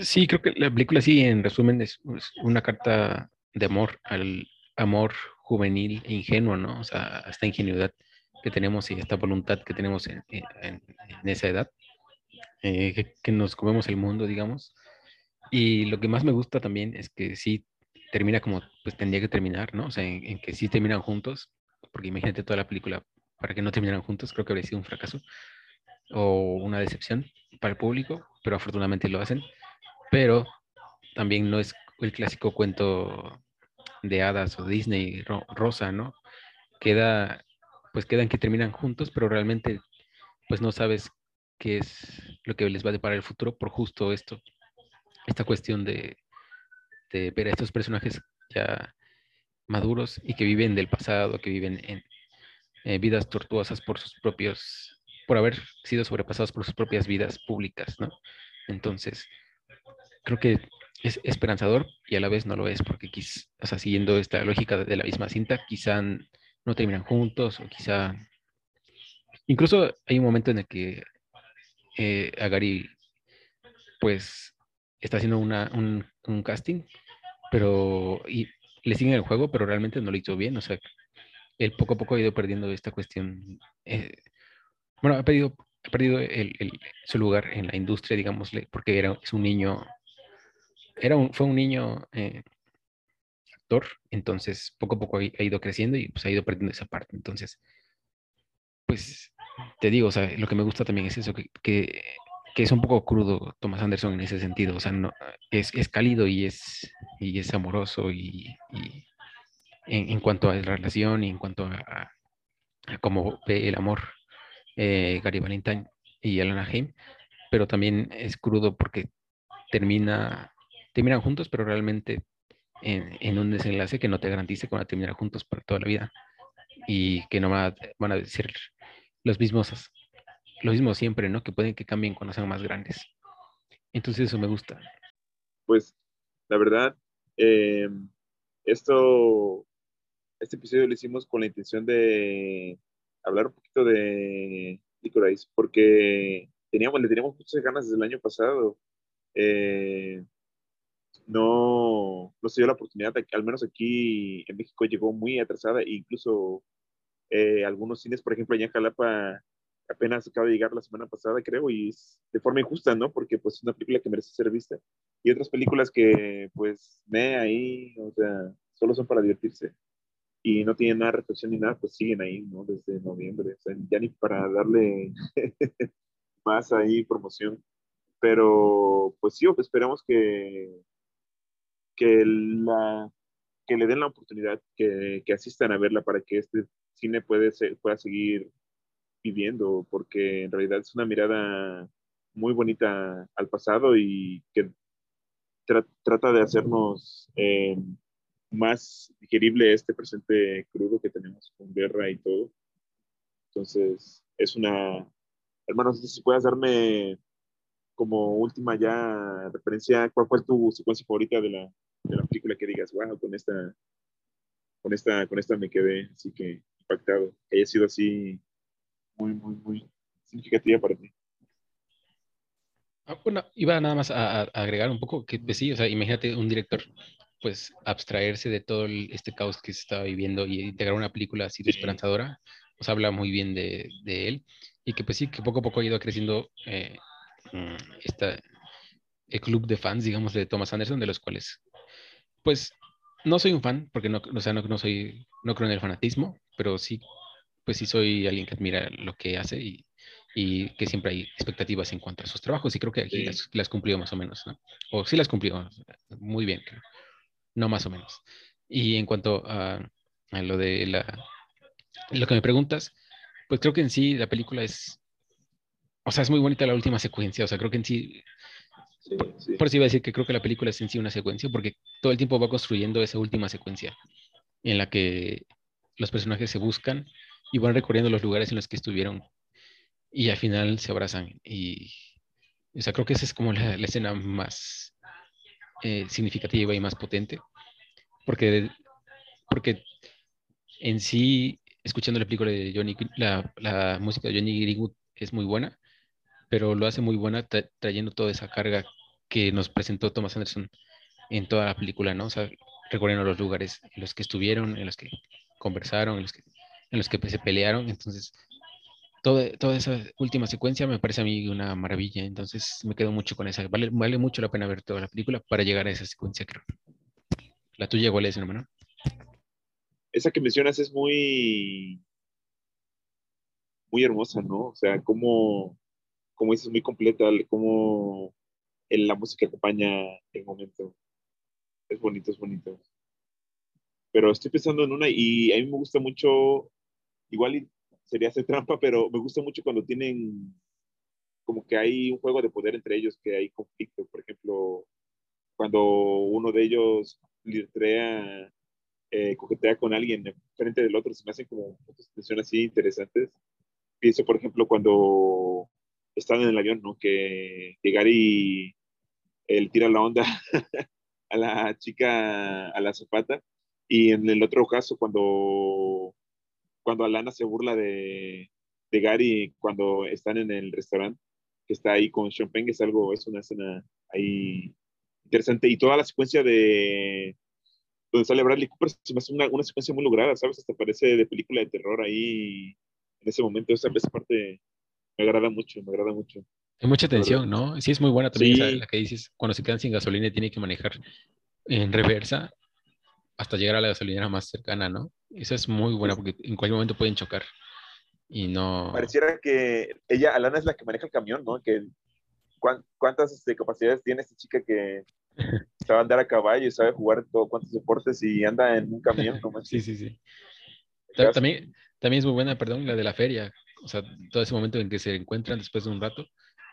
Speaker 1: Sí, creo que la película sí, en resumen, es, una carta de amor al amor juvenil e ingenuo, ¿no? O sea, esta ingenuidad que tenemos y esta voluntad que tenemos en, esa edad, eh, que, nos comemos el mundo, digamos. Y lo que más me gusta también es que sí termina como pues tendría que terminar, ¿no? O sea, en, que sí terminan juntos, porque imagínate toda la película para que no terminaran juntos, creo que habría sido un fracaso o una decepción para el público, pero afortunadamente lo hacen. Pero también no es el clásico cuento de hadas o Disney rosa, ¿no? Queda, pues quedan que terminan juntos, pero realmente pues no sabes qué es lo que les va a deparar el futuro por justo esto, esta cuestión de, ver a estos personajes ya maduros y que viven del pasado, que viven en, eh, vidas tortuosas por sus propios, por haber sido sobrepasados por sus propias vidas públicas, ¿no? Entonces, creo que es esperanzador y a la vez no lo es, porque quizá, o sea, siguiendo esta lógica de la misma cinta, quizá no terminan juntos o quizá... Incluso hay un momento en el que eh, Agari, pues, está haciendo una, un, un, casting, pero y le siguen el juego, pero realmente no lo hizo bien, o sea, él poco a poco ha ido perdiendo esta cuestión. Eh, bueno, ha perdido, ha perdido el, su lugar en la industria, digámosle, porque era, es un niño, era un, fue un niño eh, actor, entonces poco a poco ha, ido creciendo y pues ha ido perdiendo esa parte. Entonces, pues te digo, o sea, lo que me gusta también es eso, que, que, es un poco crudo Thomas Anderson en ese sentido, o sea, no, es, es cálido y es, y es amoroso y, en, cuanto a la relación y en cuanto a, cómo ve el amor eh, Gary Valentine y Alana Haim, pero también es crudo porque termina, terminan juntos, pero realmente en, un desenlace que no te garantice que van a terminar juntos para toda la vida y que no van a, van a decir los mismos, los mismos siempre, ¿no? Que pueden que cambien cuando sean más grandes. Entonces eso me gusta.
Speaker 2: Pues la verdad, eh, esto, este episodio lo hicimos con la intención de hablar un poquito de Licorice, porque teníamos, le teníamos muchas ganas desde el año pasado. Eh, no, no se dio la oportunidad, al menos aquí en México llegó muy atrasada, e incluso eh, algunos cines, por ejemplo, allá en Jalapa apenas acaba de llegar la semana pasada, creo, y es de forma injusta, ¿no? Porque pues es una película que merece ser vista. Y otras películas que pues me ahí, o sea, solo son para divertirse y no tienen nada de reflexión ni nada, pues siguen ahí, ¿no? Desde noviembre, o sea, ya ni para darle más ahí promoción. Pero pues sí, esperamos que que, la, que le den la oportunidad, que, que asistan a verla para que este cine puede pueda seguir viviendo, porque en realidad es una mirada muy bonita al pasado y que trata de hacernos eh, más digerible este presente crudo que tenemos con guerra y todo. Entonces, es una... Hermano, si puedes darme como última ya referencia, ¿cuál fue tu secuencia favorita de la, de la película que digas, wow, con esta, con esta, con esta me quedé así que impactado, que haya sido así muy, muy, muy significativa para ti.
Speaker 1: Ah, bueno, iba nada más a, agregar un poco que, pues sí, o sea, imagínate un director, pues, abstraerse de todo este caos que se estaba viviendo y integrar una película así de esperanzadora, pues habla muy bien de, de, él y que, pues sí, que poco a poco ha ido creciendo eh, mm, esta, el club de fans, digamos, de Thomas Anderson, de los cuales pues no soy un fan, porque no, o sea, no, soy, no creo en el fanatismo, pero sí, pues sí soy alguien que admira lo que hace y, y que siempre hay expectativas en cuanto a sus trabajos y creo que aquí las, las, cumplió más o menos, ¿no? O sí las cumplió muy bien, no más o menos. Y en cuanto a, a lo de la, lo que me preguntas, pues creo que en sí la película es, o sea, es muy bonita la última secuencia, o sea, creo que en sí por eso iba a decir que creo que la película es en sí una secuencia, porque todo el tiempo va construyendo esa última secuencia en la que los personajes se buscan y van recorriendo los lugares en los que estuvieron y al final se abrazan. Y, o sea, creo que esa es como la, escena más eh, significativa y más potente, porque, porque en sí, escuchando la película de Johnny, la, la música de Johnny Greenwood es muy buena, pero lo hace muy buena trayendo toda esa carga que nos presentó Thomas Anderson en toda la película, ¿no? O sea, recorriendo los lugares en los que estuvieron, en los que conversaron, en los que, en los que se pelearon. Entonces, toda, toda esa última secuencia me parece a mí una maravilla. Entonces, me quedo mucho con esa. Vale, vale mucho la pena ver toda la película para llegar a esa secuencia, creo. ¿La tuya cuál es, hermano?
Speaker 2: Esa que mencionas es muy, muy hermosa, ¿no? O sea, como, como dices, muy completa, como la música acompaña el momento. Es bonito, es bonito. Pero estoy pensando en una y a mí me gusta mucho, igual sería hacer trampa, pero me gusta mucho cuando tienen como que hay un juego de poder entre ellos, que hay conflicto. Por ejemplo, cuando uno de ellos litrea, eh, coquetea con alguien frente del otro, se me hacen como situaciones así interesantes. Pienso, por ejemplo, cuando están en el avión, ¿no? Que, que Gary él tira la onda a la chica, a la zapata. Y en el otro caso, cuando, cuando Alana se burla de, de Gary cuando están en el restaurante, que está ahí con Sean Penn, es algo, es una escena ahí interesante. Y toda la secuencia de donde sale Bradley Cooper se me hace una, una secuencia muy lograda, ¿sabes? Hasta parece de película de terror ahí en ese momento. Esa, esa parte me agrada mucho, me agrada mucho.
Speaker 1: Hay mucha tensión, ¿no? Sí, es muy buena también la que dices, cuando se quedan sin gasolina y tienen que manejar en reversa. Hasta llegar a la gasolinera más cercana, ¿no? Esa es muy buena porque en cualquier momento pueden chocar y no...
Speaker 2: Pareciera que ella, Alana, es la que maneja el camión, ¿no? Que ¿Cuántas este, capacidades tiene esta chica que sabe andar a caballo y sabe jugar todo, cuántos deportes y anda en un camión?
Speaker 1: sí, sí, sí. También, también es muy buena, perdón, la de la feria. O sea, todo ese momento en que se encuentran después de un rato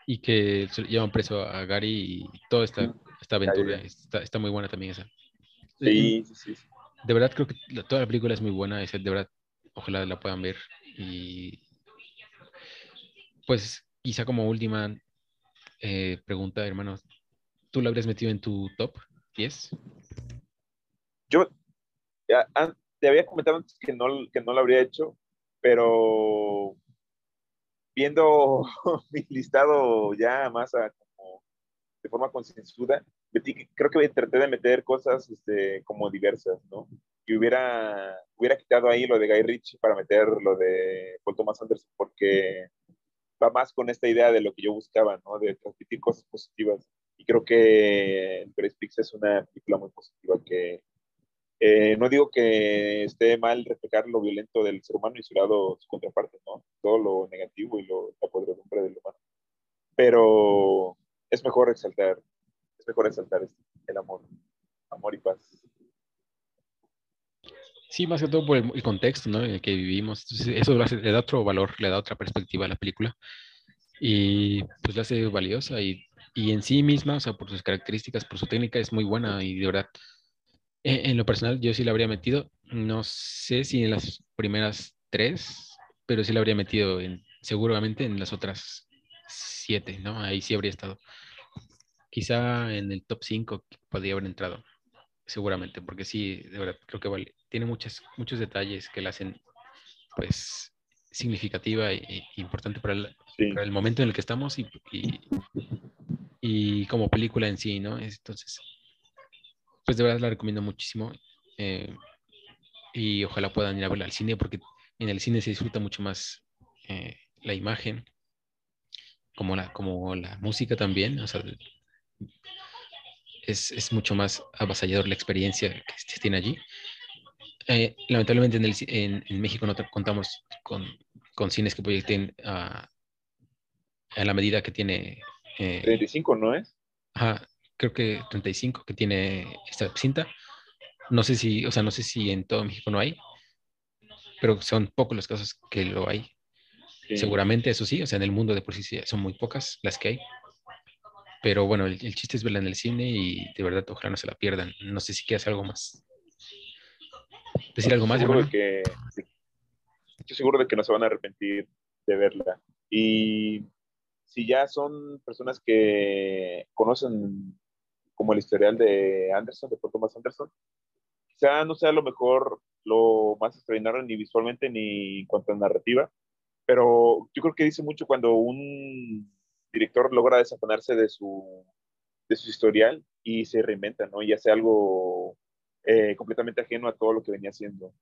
Speaker 1: y que llevan preso a Gary y toda esta, esta aventura. Está, está, muy buena también esa.
Speaker 2: Sí, sí, sí.
Speaker 1: De verdad creo que toda la película es muy buena. de verdad, ojalá la puedan ver. Y pues quizá como última eh, pregunta, hermano, ¿tú la habrías metido en tu top 10?
Speaker 2: Yo te había comentado antes que no, que no lo habría hecho, pero viendo mi listado ya más como de forma concienzuda, creo que traté de meter cosas este, como diversas, ¿no? Y hubiera, hubiera quitado ahí lo de Guy Ritchie para meter lo de Paul Thomas Anderson, porque va más con esta idea de lo que yo buscaba, ¿no? De transmitir cosas positivas. Y creo que Grace Pix es una película muy positiva que eh, no digo que esté mal reflejar lo violento del ser humano y su lado, su contraparte, ¿no? Todo lo negativo y lo, la podredumbre del humano. Pero es mejor exaltar, mejor exaltar el amor, amor y paz.
Speaker 1: Sí, más que todo por el, contexto ¿no? en el que vivimos. eso le da otro valor, le da otra perspectiva a la película. Y pues la hace valiosa y, y en sí misma, o sea, por sus características, por su técnica, es muy buena y de verdad, en, en lo personal, yo sí la habría metido. No sé si en las primeras tres, pero sí la habría metido en, seguramente en las otras siete, ¿no? Ahí sí habría estado. Quizá en el top 5 podría haber entrado seguramente, porque sí, de verdad, creo que vale. Tiene muchas, muchos detalles que la hacen, pues, significativa e, importante para el, para el, momento en el que estamos y, y, como película en sí, ¿no? Entonces, pues de verdad la recomiendo muchísimo. Eh, y ojalá puedan ir a verla al cine, porque en el cine se disfruta mucho más eh, la imagen, como la, como la música también. O sea, es, mucho más avasallador la experiencia que se tiene allí. Eh, lamentablemente en, en, México no contamos con, con, cines que proyecten a, a, la medida que tiene...
Speaker 2: 35, eh, ¿no es?
Speaker 1: Ajá, creo que 35 que tiene esta cinta. No sé si, o sea, no sé si en todo México no hay, pero son pocos los casos que lo hay. Seguramente, eso sí, o sea, en el mundo de por sí son muy pocas las que hay. Pero bueno, el, chiste es verla en el cine y de verdad ojalá no se la pierdan. No sé si quieres algo más. ¿Decir algo más,
Speaker 2: seguro que, Estoy seguro de que no se van a arrepentir de verla. Y si ya son personas que conocen como el historial de Anderson, de Paul Thomas Anderson, quizá no sea lo mejor, lo más extraordinario ni visualmente ni en cuanto a narrativa, pero yo creo que dice mucho cuando un director logra desafanarse de su, de su historial y se reinventa, ¿no? Y hace algo eh, completamente ajeno a todo lo que venía haciendo.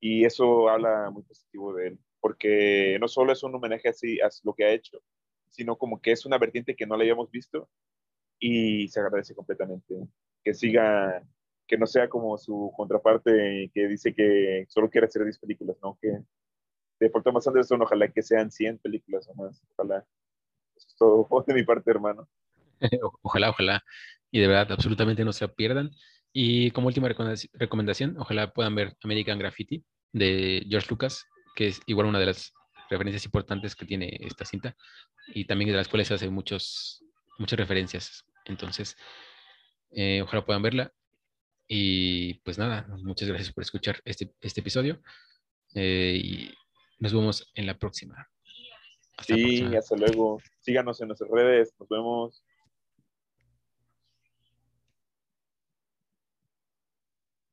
Speaker 2: Y eso habla muy positivo de él, porque no solo es un homenaje así a lo que ha hecho, sino como que es una vertiente que no la habíamos visto y se agradece completamente. Que siga, que no sea como su contraparte que dice que solo quiere hacer 10 películas, ¿no? Que de Paul Thomas Anderson, ojalá que sean 100 películas o más, ojalá es todo de mi parte, hermano.
Speaker 1: Ojalá, ojalá. Y de verdad, absolutamente no se pierdan. Y como última recomendación, ojalá puedan ver American Graffiti de George Lucas, que es igual una de las referencias importantes que tiene esta cinta y también de las cuales hace muchos, muchas referencias. Entonces, eh, ojalá puedan verla. Y pues nada, muchas gracias por escuchar este, este episodio eh, y nos vemos en la próxima.
Speaker 2: Hasta sí, hasta luego. Síganos en nuestras redes. Nos vemos.